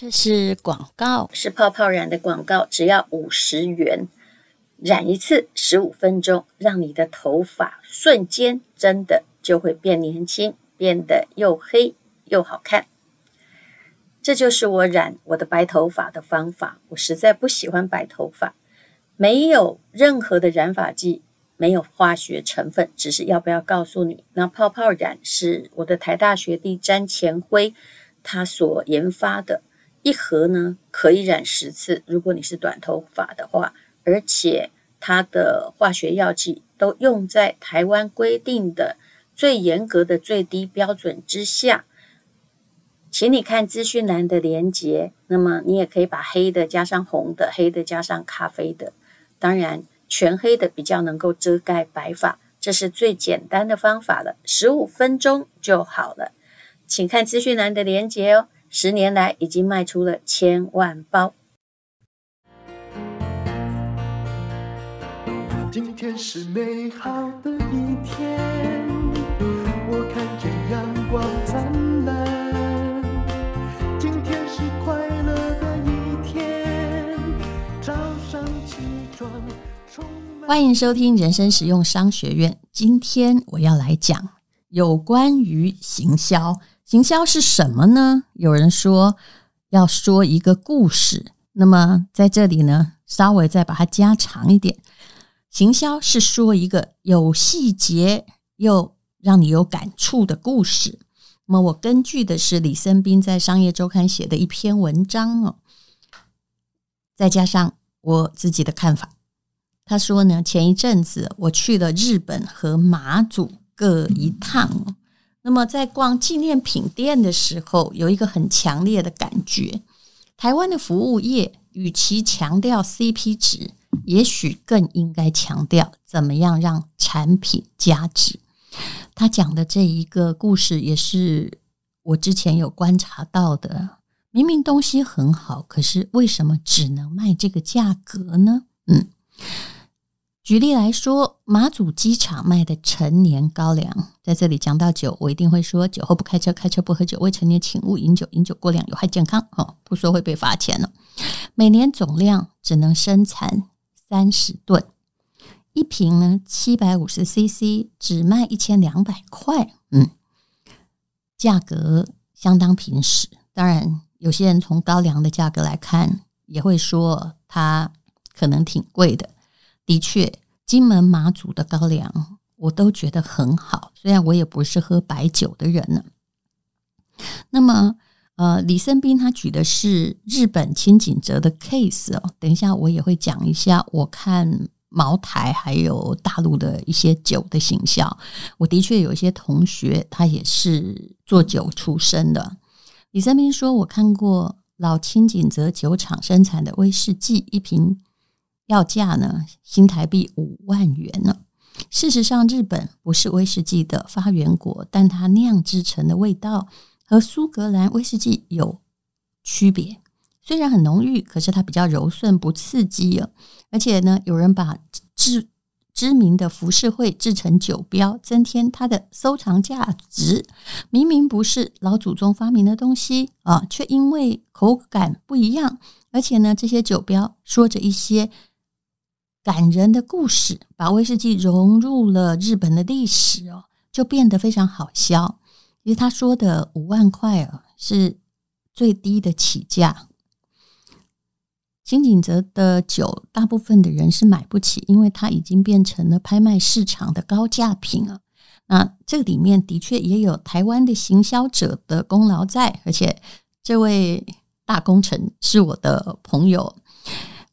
这是广告，是泡泡染的广告，只要五十元，染一次十五分钟，让你的头发瞬间真的就会变年轻，变得又黑又好看。这就是我染我的白头发的方法。我实在不喜欢白头发，没有任何的染发剂，没有化学成分，只是要不要告诉你，那泡泡染是我的台大学弟詹前辉他所研发的。一盒呢可以染十次，如果你是短头发的话，而且它的化学药剂都用在台湾规定的最严格的最低标准之下，请你看资讯栏的连接。那么你也可以把黑的加上红的，黑的加上咖啡的，当然全黑的比较能够遮盖白发，这是最简单的方法了，十五分钟就好了。请看资讯栏的连接哦。十年来已经卖出了千万包。今天是美好的一天，我看见阳光灿烂。今天是快乐的一天，早上起床充满。欢迎收听人生实用商学院。今天我要来讲有关于行销。行销是什么呢？有人说要说一个故事，那么在这里呢，稍微再把它加长一点。行销是说一个有细节又让你有感触的故事。那么我根据的是李森斌在商业周刊写的一篇文章哦，再加上我自己的看法。他说呢，前一阵子我去了日本和马祖各一趟。那么在逛纪念品店的时候，有一个很强烈的感觉：台湾的服务业与其强调 CP 值，也许更应该强调怎么样让产品加值。他讲的这一个故事，也是我之前有观察到的。明明东西很好，可是为什么只能卖这个价格呢？嗯。举例来说，马祖机场卖的陈年高粱，在这里讲到酒，我一定会说：酒后不开车，开车不喝酒，未成年请勿饮酒，饮酒过量有害健康。哦，不说会被罚钱了。每年总量只能生产三十吨，一瓶呢七百五十 CC，只卖一千两百块。嗯，价格相当平实。当然，有些人从高粱的价格来看，也会说它可能挺贵的。的确，金门马祖的高粱我都觉得很好，虽然我也不是喝白酒的人呢。那么，呃，李森斌他举的是日本清井泽的 case 哦，等一下我也会讲一下。我看茅台还有大陆的一些酒的行销，我的确有一些同学他也是做酒出身的。李森斌说，我看过老清井泽酒厂生产的威士忌一瓶。要价呢，新台币五万元呢。事实上，日本不是威士忌的发源国，但它酿制成的味道和苏格兰威士忌有区别。虽然很浓郁，可是它比较柔顺，不刺激啊。而且呢，有人把知知名的浮世绘制成酒标，增添它的收藏价值。明明不是老祖宗发明的东西啊，却因为口感不一样，而且呢，这些酒标说着一些。感人的故事，把威士忌融入了日本的历史哦，就变得非常好销。其实他说的五万块啊，是最低的起价。金井泽的酒，大部分的人是买不起，因为它已经变成了拍卖市场的高价品了。那这里面的确也有台湾的行销者的功劳在，而且这位大功臣是我的朋友。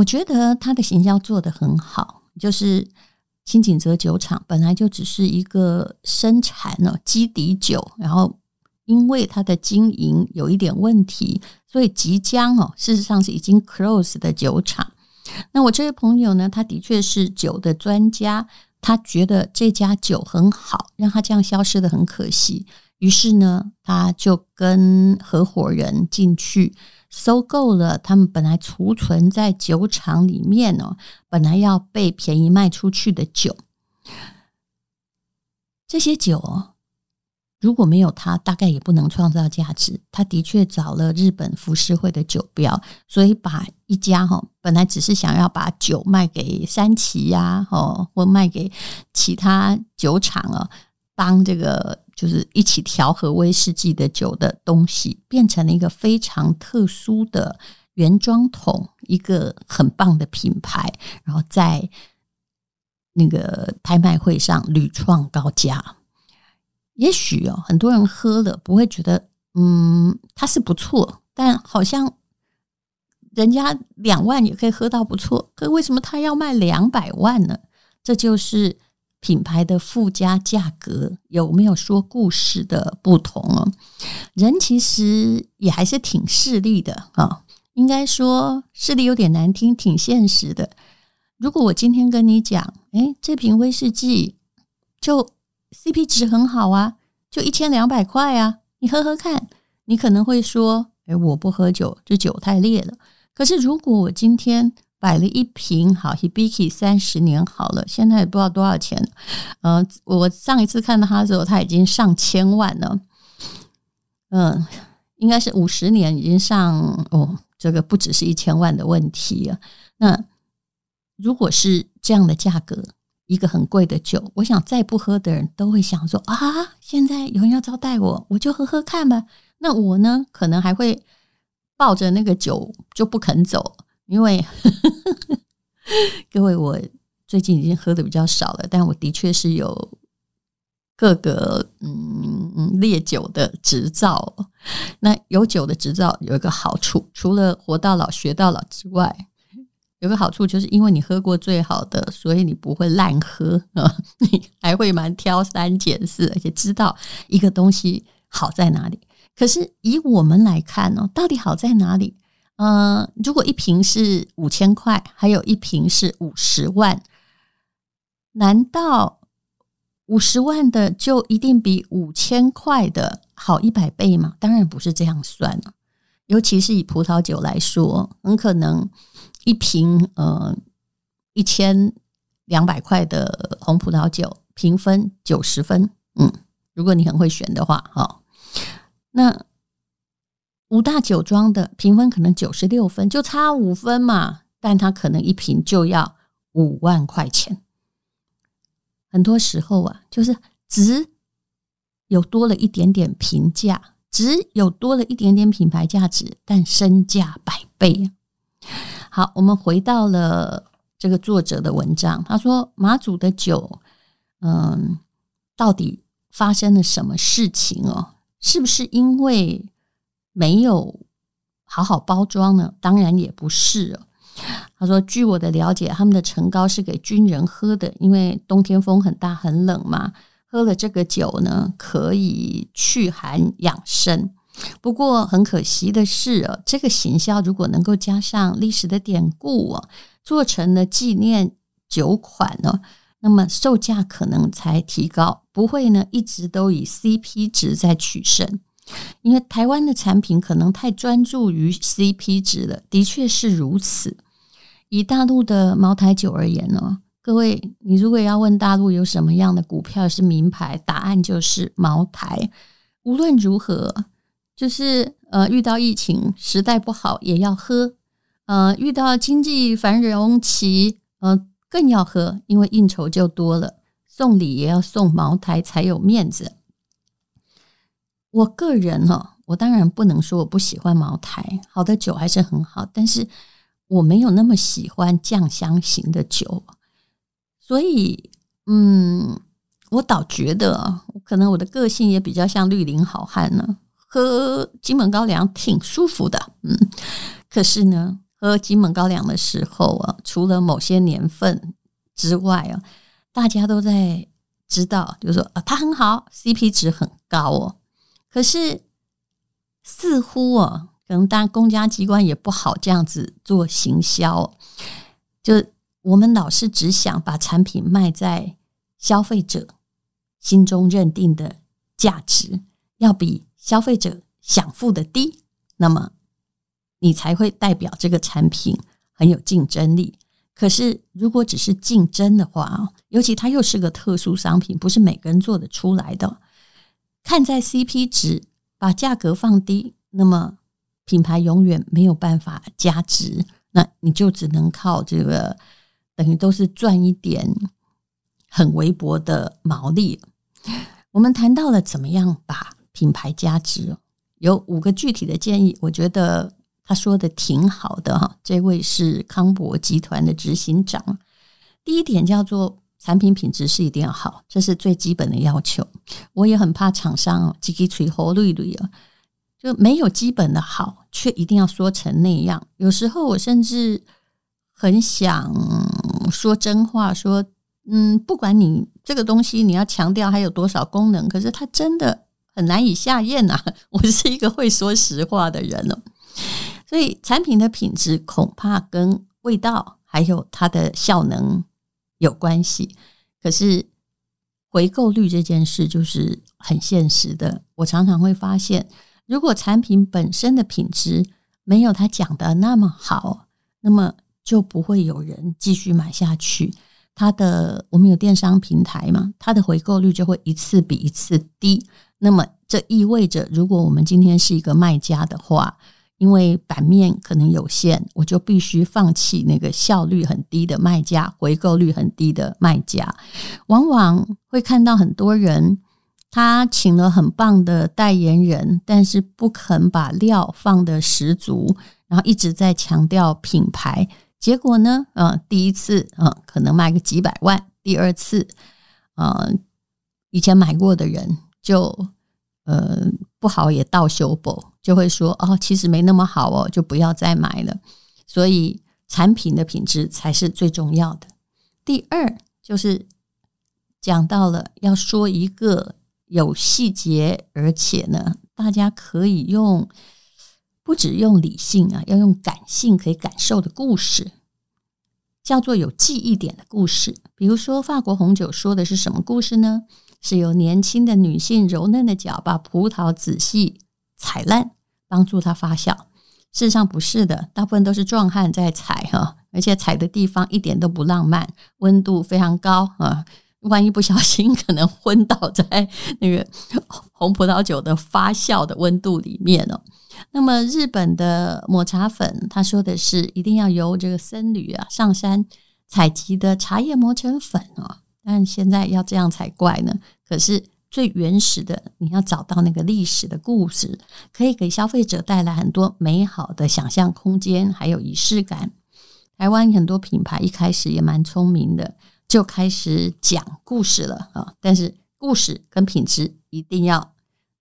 我觉得他的行销做得很好，就是新井泽酒厂本来就只是一个生产哦基底酒，然后因为它的经营有一点问题，所以即将哦，事实上是已经 close 的酒厂。那我这位朋友呢，他的确是酒的专家，他觉得这家酒很好，让他这样消失得很可惜，于是呢，他就跟合伙人进去。收购了他们本来储存在酒厂里面呢，本来要被便宜卖出去的酒，这些酒如果没有他，大概也不能创造价值。他的确找了日本浮世绘的酒标，所以把一家哈本来只是想要把酒卖给三崎呀，哦，或卖给其他酒厂啊，当这个就是一起调和威士忌的酒的东西，变成了一个非常特殊的原装桶，一个很棒的品牌，然后在那个拍卖会上屡创高价。也许哦，很多人喝了不会觉得，嗯，它是不错，但好像人家两万也可以喝到不错，可为什么他要卖两百万呢？这就是品牌的附加价格有没有说故事的不同哦。人其实也还是挺势利的啊，应该说势利有点难听，挺现实的。如果我今天跟你讲，诶，这瓶威士忌就。CP 值很好啊，就一千两百块啊，你喝喝看。你可能会说：“哎，我不喝酒，这酒太烈了。”可是如果我今天摆了一瓶好 Hibiki 三十年好了，现在也不知道多少钱。呃，我上一次看到它的时候，它已经上千万了。嗯、应该是五十年已经上哦，这个不只是一千万的问题啊。那如果是这样的价格，一个很贵的酒，我想再不喝的人都会想说啊，现在有人要招待我，我就喝喝看吧。那我呢，可能还会抱着那个酒就不肯走，因为呵呵各位，我最近已经喝的比较少了，但我的确是有各个嗯烈酒的执照。那有酒的执照有一个好处，除了活到老学到老之外。有个好处，就是因为你喝过最好的，所以你不会烂喝啊，你还会蛮挑三拣四，而且知道一个东西好在哪里。可是以我们来看呢，到底好在哪里？呃，如果一瓶是五千块，还有一瓶是五十万，难道五十万的就一定比五千块的好一百倍吗？当然不是这样算了。尤其是以葡萄酒来说，很可能。一瓶呃一千两百块的红葡萄酒，评分九十分，嗯，如果你很会选的话，哈，那五大酒庄的评分可能九十六分，就差五分嘛，但它可能一瓶就要五万块钱。很多时候啊，就是只有多了一点点评价，只有多了一点点品牌价值，但身价百倍。好，我们回到了这个作者的文章。他说：“马祖的酒，嗯，到底发生了什么事情哦？是不是因为没有好好包装呢？当然也不是哦。他说：“据我的了解，他们的陈高是给军人喝的，因为冬天风很大很冷嘛，喝了这个酒呢，可以驱寒养生。”不过很可惜的是哦，这个行销如果能够加上历史的典故啊，做成了纪念酒款呢，那么售价可能才提高，不会呢一直都以 CP 值在取胜。因为台湾的产品可能太专注于 CP 值了，的确是如此。以大陆的茅台酒而言呢，各位，你如果要问大陆有什么样的股票是名牌，答案就是茅台。无论如何。就是呃，遇到疫情时代不好也要喝，呃，遇到经济繁荣期，呃，更要喝，因为应酬就多了，送礼也要送茅台才有面子。我个人哈，我当然不能说我不喜欢茅台，好的酒还是很好，但是我没有那么喜欢酱香型的酒，所以嗯，我倒觉得可能我的个性也比较像绿林好汉呢。喝金门高粱挺舒服的，嗯，可是呢，喝金门高粱的时候啊，除了某些年份之外啊，大家都在知道，就是说啊，它很好，CP 值很高哦。可是似乎啊，可能当公家机关也不好这样子做行销，就我们老是只想把产品卖在消费者心中认定的价值，要比。消费者想付的低，那么你才会代表这个产品很有竞争力。可是如果只是竞争的话啊，尤其它又是个特殊商品，不是每个人做得出来的，看在 CP 值，把价格放低，那么品牌永远没有办法加值，那你就只能靠这个，等于都是赚一点很微薄的毛利。我们谈到了怎么样把品牌加值，有五个具体的建议，我觉得他说的挺好的哈。这位是康博集团的执行长，第一点叫做。产品品质是一定要好，这是最基本的要求。我也很怕厂商哦，叽叽吹喉绿绿啊，就没有基本的好，却一定要说成那样。有时候我甚至很想说真话，说嗯，不管你这个东西你要强调还有多少功能，可是它真的很难以下咽呐。我是一个会说实话的人了，所以产品的品质恐怕跟味道还有它的效能。有关系，可是回购率这件事就是很现实的。我常常会发现，如果产品本身的品质没有他讲的那么好，那么就不会有人继续买下去。他的我们有电商平台嘛，它的回购率就会一次比一次低。那么这意味着，如果我们今天是一个卖家的话，因为版面可能有限，我就必须放弃那个效率很低的卖家，回购率很低的卖家。往往会看到很多人，他请了很棒的代言人，但是不肯把料放得十足，然后一直在强调品牌。结果呢，呃，第一次，呃，可能卖个几百万；第二次，呃，以前买过的人就，呃。不好也倒修补，就会说哦，其实没那么好哦，就不要再买了。所以产品的品质才是最重要的。第二就是讲到了要说一个有细节，而且呢，大家可以用不只用理性啊，要用感性可以感受的故事，叫做有记忆点的故事。比如说法国红酒说的是什么故事呢？是由年轻的女性柔嫩的脚把葡萄仔细踩烂，帮助它发酵。事实上不是的，大部分都是壮汉在踩哈，而且踩的地方一点都不浪漫，温度非常高啊，万一不小心 可能昏倒在那个红葡萄酒的发酵的温度里面哦。那么日本的抹茶粉，他说的是一定要由这个僧侣啊上山采集的茶叶磨成粉啊。但现在要这样才怪呢。可是最原始的，你要找到那个历史的故事，可以给消费者带来很多美好的想象空间，还有仪式感。台湾很多品牌一开始也蛮聪明的，就开始讲故事了啊。但是故事跟品质一定要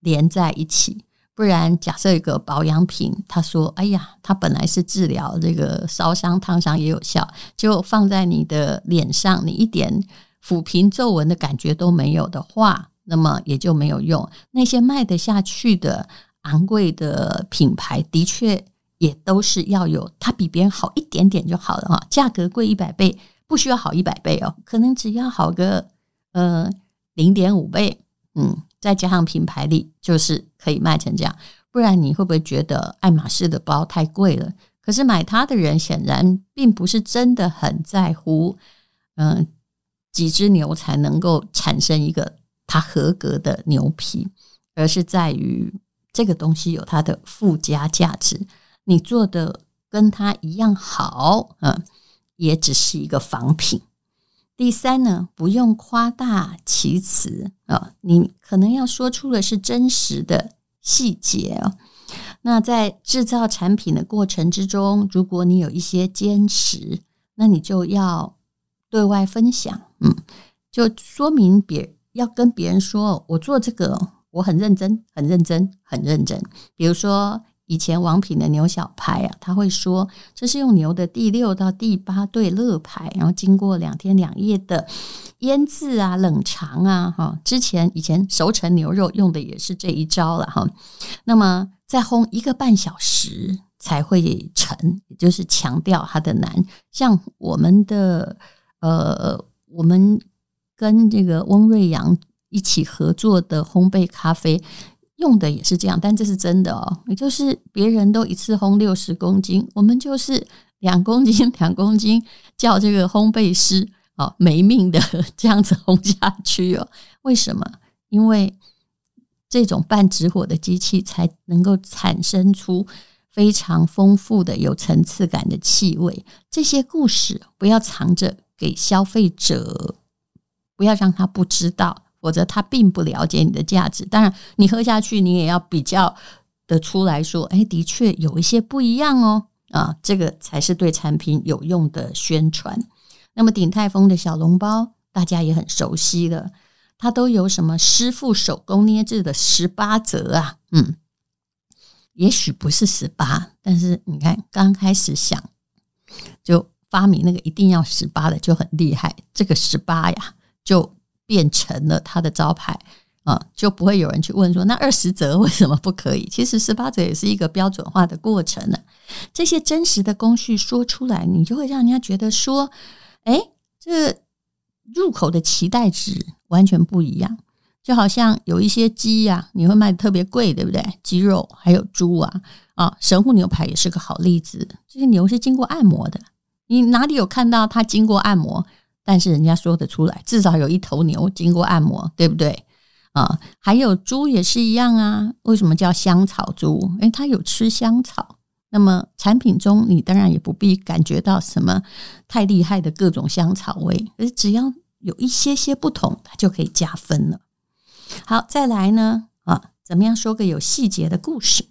连在一起，不然假设一个保养品，他说：“哎呀，它本来是治疗这个烧伤、烫伤也有效，就放在你的脸上，你一点。”抚平皱纹的感觉都没有的话，那么也就没有用。那些卖得下去的昂贵的品牌，的确也都是要有它比别人好一点点就好了哈。价格贵一百倍，不需要好一百倍哦，可能只要好个呃零点五倍，嗯，再加上品牌力，就是可以卖成这样。不然你会不会觉得爱马仕的包太贵了？可是买它的人显然并不是真的很在乎，嗯、几只牛才能够产生一个它合格的牛皮，而是在于这个东西有它的附加价值。你做的跟它一样好，嗯，也只是一个仿品。第三呢，不用夸大其词啊，你可能要说出的是真实的细节哦。那在制造产品的过程之中，如果你有一些坚持，那你就要。对外分享，嗯，就说明别要跟别人说，我做这个我很认真，很认真，很认真。比如说以前王品的牛小排啊，他会说这是用牛的第六到第八对肋排，然后经过两天两夜的腌制啊、冷藏啊，哈，之前以前熟成牛肉用的也是这一招了哈。那么再烘一个半小时才会成，也就是强调它的难。像我们的。呃，我们跟这个翁瑞阳一起合作的烘焙咖啡用的也是这样，但这是真的哦。也就是别人都一次烘六十公斤，我们就是两公斤 两公斤，叫这个烘焙师哦没命的 这样子烘下去哦。为什么？因为这种半直火的机器才能够产生出非常丰富的、有层次感的气味。这些故事不要藏着给消费者，不要让他不知道，否则他并不了解你的价值。当然，你喝下去，你也要比较得出来说，哎，的确有一些不一样哦。啊，这个才是对产品有用的宣传。那么，鼎泰丰的小笼包，大家也很熟悉了。它都有什么师傅手工捏制的十八折啊？嗯，也许不是十八，但是你看刚开始想就发明那个一定要十八的就很厉害，这个十八呀就变成了它的招牌啊，就不会有人去问说那二十折为什么不可以？其实十八折也是一个标准化的过程呢。这些真实的工序说出来，你就会让人家觉得说，哎，这。入口的期待值完全不一样，就好像有一些鸡呀、你会卖的特别贵，对不对？鸡肉还有猪啊，啊，神户牛排也是个好例子。这些牛是经过按摩的，你哪里有看到它经过按摩？但是人家说得出来，至少有一头牛经过按摩，对不对？啊，还有猪也是一样啊。为什么叫香草猪？诶，它有吃香草。那么产品中，你当然也不必感觉到什么太厉害的各种香草味，而只要有一些些不同，它就可以加分了。好，再来呢啊，怎么样说个有细节的故事？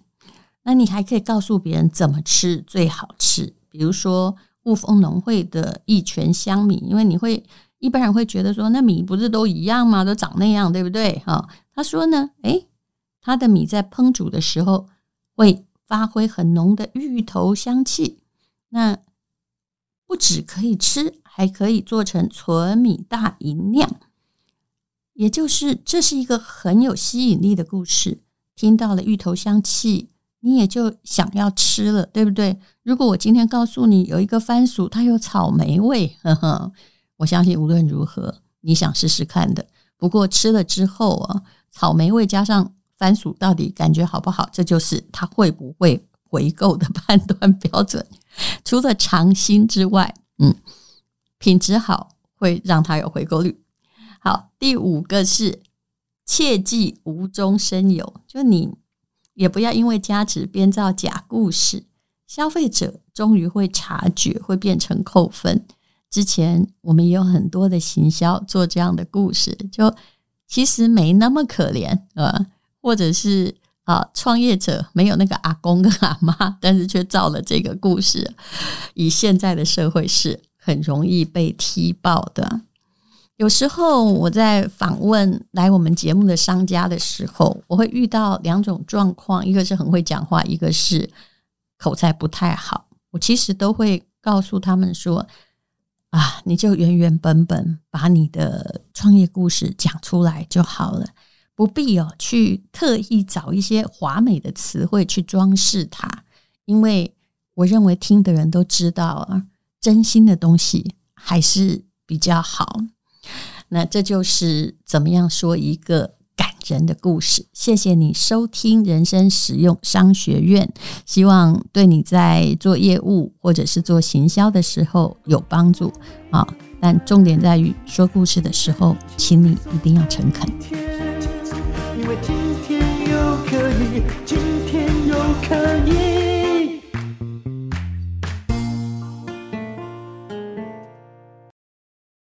那你还可以告诉别人怎么吃最好吃。比如说雾峰农会的一泉香米，因为你会一般人会觉得说，那米不是都一样吗？都长那样，对不对？哈，他说呢，诶，他的米在烹煮的时候会。发挥很浓的芋头香气，那不止可以吃，还可以做成纯米大吟酿。也就是这是一个很有吸引力的故事。听到了芋头香气，你也就想要吃了，对不对？如果我今天告诉你有一个番薯，它有草莓味，呵呵，我相信无论如何，你想试试看的。不过吃了之后啊，草莓味加上。番薯到底感觉好不好？这就是他会不会回购的 判断标准。除了尝新之外，嗯，品质好会让他有回购率。好，第五个是切记无中生有，就你也不要因为加值编造假故事，消费者终于会察觉，会变成扣分。之前我们也有很多的行销做这样的故事，就其实没那么可怜啊。或者是啊，创业者没有那个阿公跟阿妈，但是却造了这个故事。以现在的社会是很容易被踢爆的。有时候我在访问来我们节目的商家的时候，我会遇到两种状况：一个是很会讲话，一个是口才不太好。我其实都会告诉他们说：啊，你就原原本本把你的创业故事讲出来就好了。不必哦，去特意找一些华美的词汇去装饰它，因为我认为听的人都知道啊，真心的东西还是比较好。那这就是怎么样说一个感人的故事。谢谢你收听人生实用商学院，希望对你在做业务或者是做行销的时候有帮助啊。但重点在于说故事的时候，请你一定要诚恳。因为今天又可以，